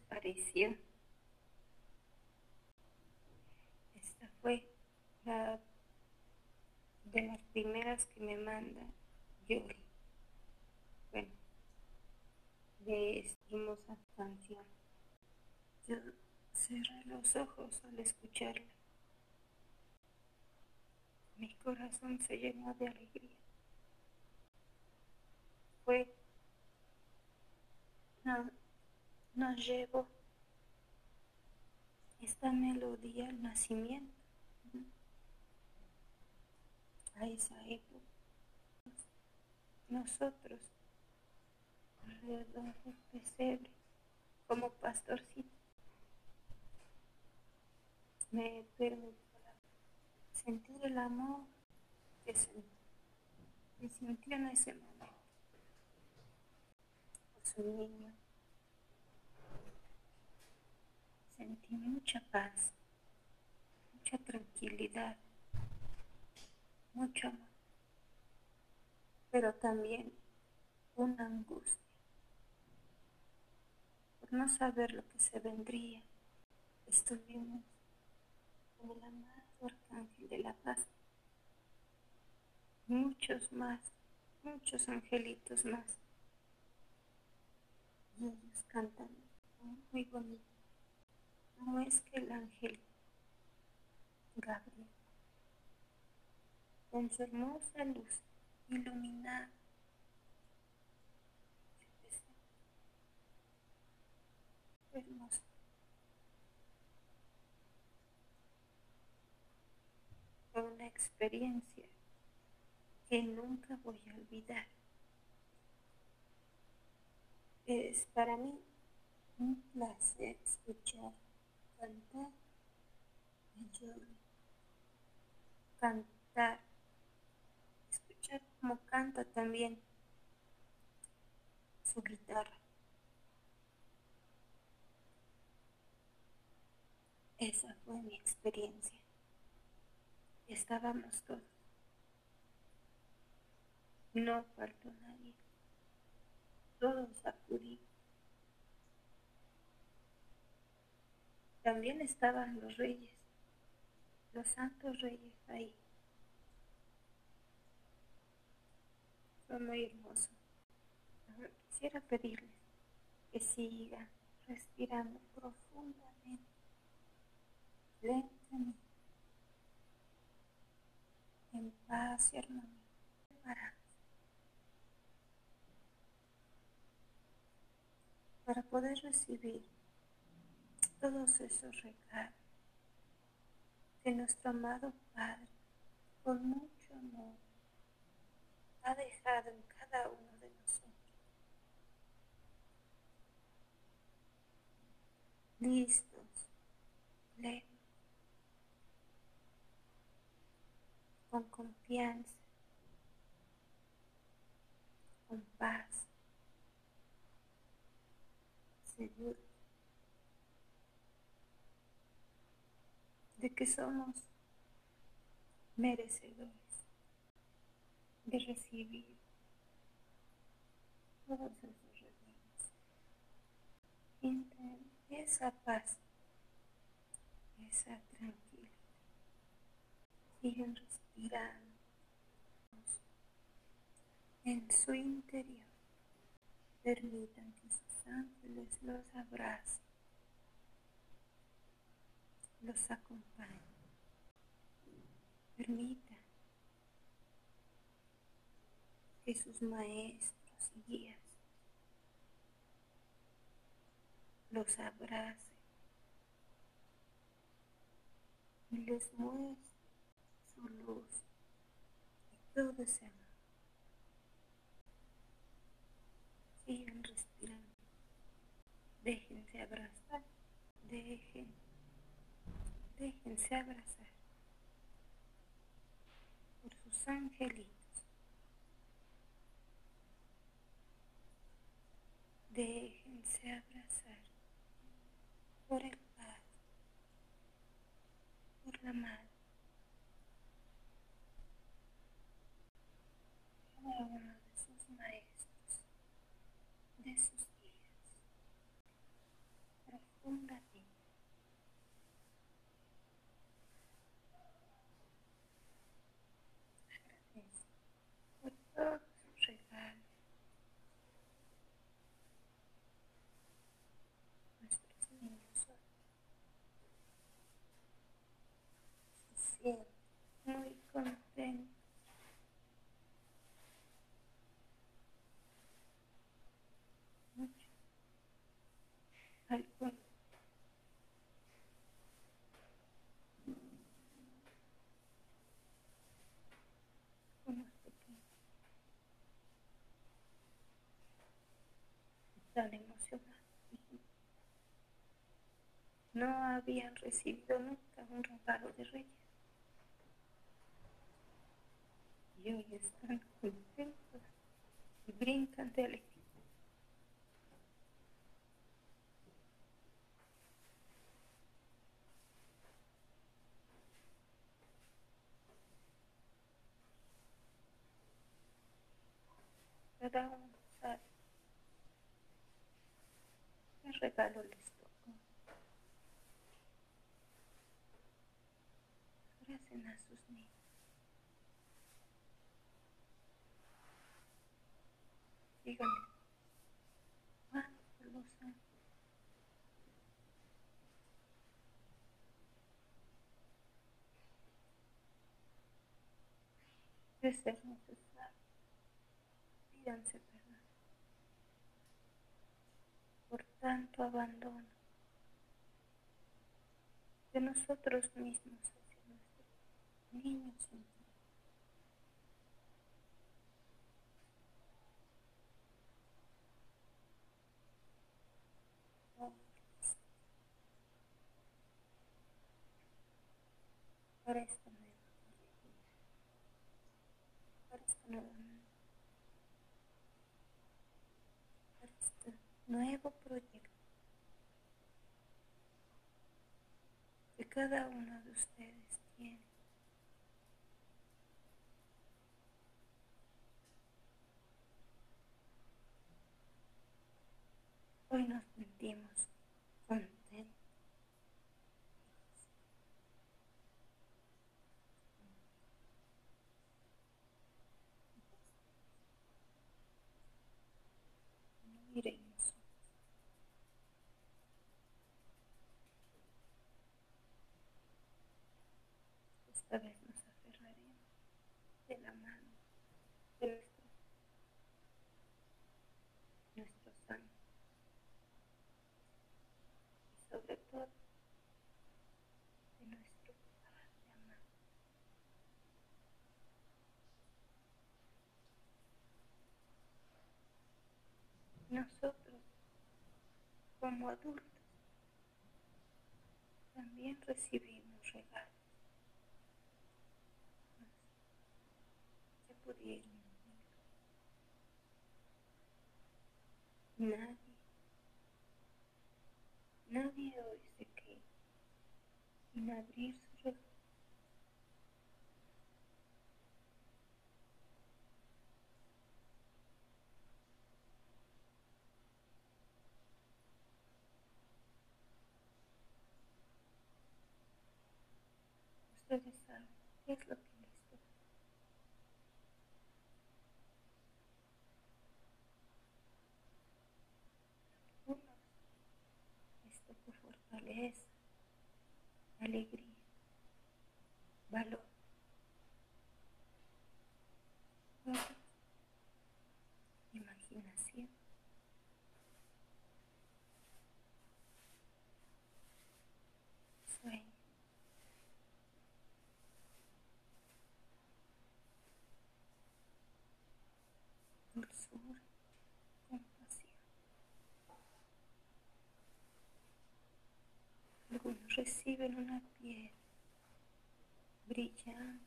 les? Esta fue la de las primeras que me manda Yuri. Bueno, de esta hermosa canción. Yo cerré los ojos al escucharla. Mi corazón se llenó de alegría. Fue, no, nos llevó esta melodía al nacimiento, a esa época. Nosotros, alrededor del pesebre, como pastorcitos, me permitió sentir el amor que sentí, que sintió en ese momento por su niño. Sentí mucha paz, mucha tranquilidad, mucho amor, pero también una angustia por no saber lo que se vendría. Estuvimos con el amado Arcángel de la Paz, muchos más, muchos angelitos más. Y ellos cantan muy bonito. No es que el ángel Gabriel, con su hermosa luz iluminada, hermoso. Fue una experiencia que nunca voy a olvidar. Es para mí un placer escuchar cantar cantar escuchar cómo canta también su guitarra. Esa fue mi experiencia. Estábamos todos. No faltó nadie. Todos acudimos También estaban los reyes, los santos reyes ahí. Fue muy hermoso. Quisiera pedirles que sigan respirando profundamente, lentamente, en paz y armonía, para poder recibir todos esos regalos que nuestro amado Padre, con mucho amor, ha dejado en cada uno de nosotros. Listos, lentos, con confianza, con paz, seguros de que somos merecedores de recibir todos esos regalos. Sienten esa paz, esa tranquilidad. Siguen respirando en su interior. Permitan que sus ángeles los abracen los acompañe. Permita que sus maestros y guías los abrace y les muestre su luz y todo ese amor. Sigan respirando. Déjense abrazar. Dejen déjense abrazar por sus angelitos. Déjense abrazar por el Padre, por la Madre. Cada uno de sus maestros, de sus guías. profundamente. Agradece por todos sus regalos. Nuestros niños hoy muy contentos. Mucho. Están emocionados. No habían recibido nunca un regalo de reyes. Y hoy están contentos y brincan de alegría. Cada uno sabe qué regalo les tocó. Abracen a sus Díganle cuánto los aman. De ser necesario, pídanse perdón. Por tanto abandono. De nosotros mismos hacia nuestros niños para este nuevo proyecto que cada uno de ustedes tiene. Hoy Esta vez nos aferraremos de la mano de nuestro, nuestros ángeles y sobre todo de nuestro Padre amado. Nosotros, como adultos, también recibimos regalos. ¿Qué pudieron Nadie, nadie hoy se queda sin abrir qué es lo que les toca. Unos les toca fortaleza, alegría, valor. Imaginación. Reciben una piel brillante,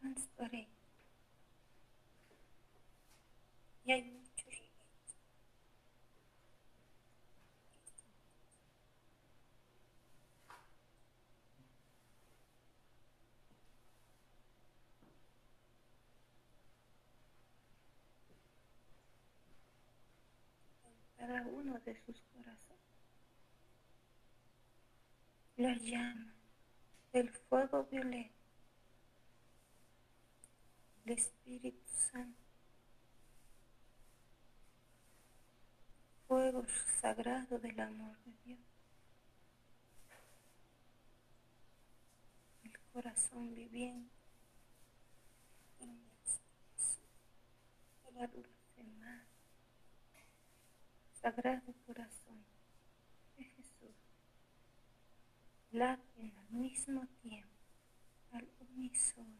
transparente. Y hay muchos cada uno de sus corazones. La llama del fuego violeta, el Espíritu Santo, fuego sagrado del amor de Dios. El corazón viviente la dulce madre, sagrado corazón de Jesús, laten al mismo tiempo, al unísono,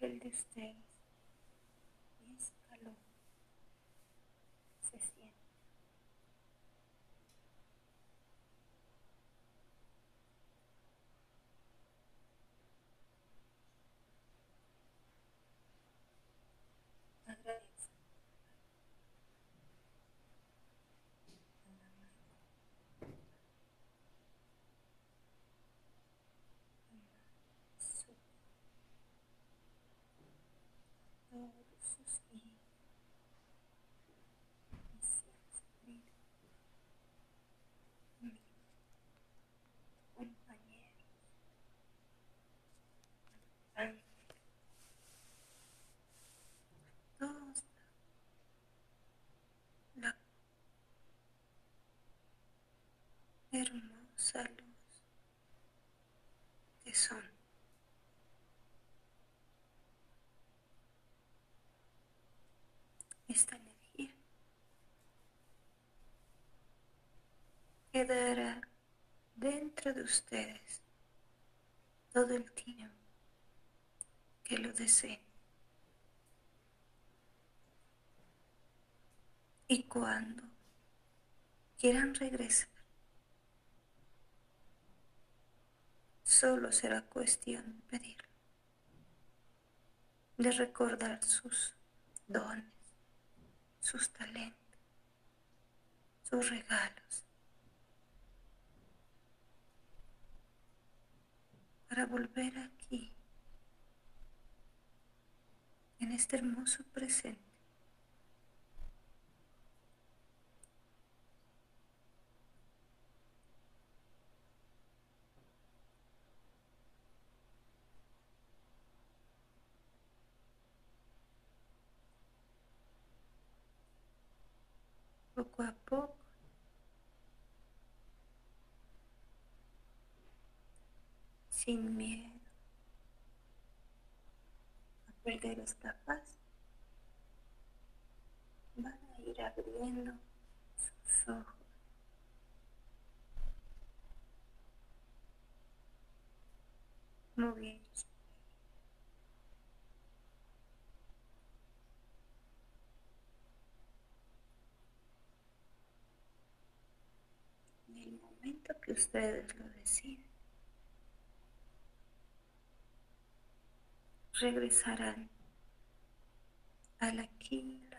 el de. Hermosa luz que son. Esta energía quedará dentro de ustedes todo el tiempo que lo deseen. Y cuando quieran regresar, Solo será cuestión pedirlo, de recordar sus dones, sus talentos, sus regalos, para volver aquí, en este hermoso presente poco a poco. Sin miedo a perder esta paz, van a ir abriendo sus ojos. moviendo que ustedes lo deciden. Regresarán al aquí y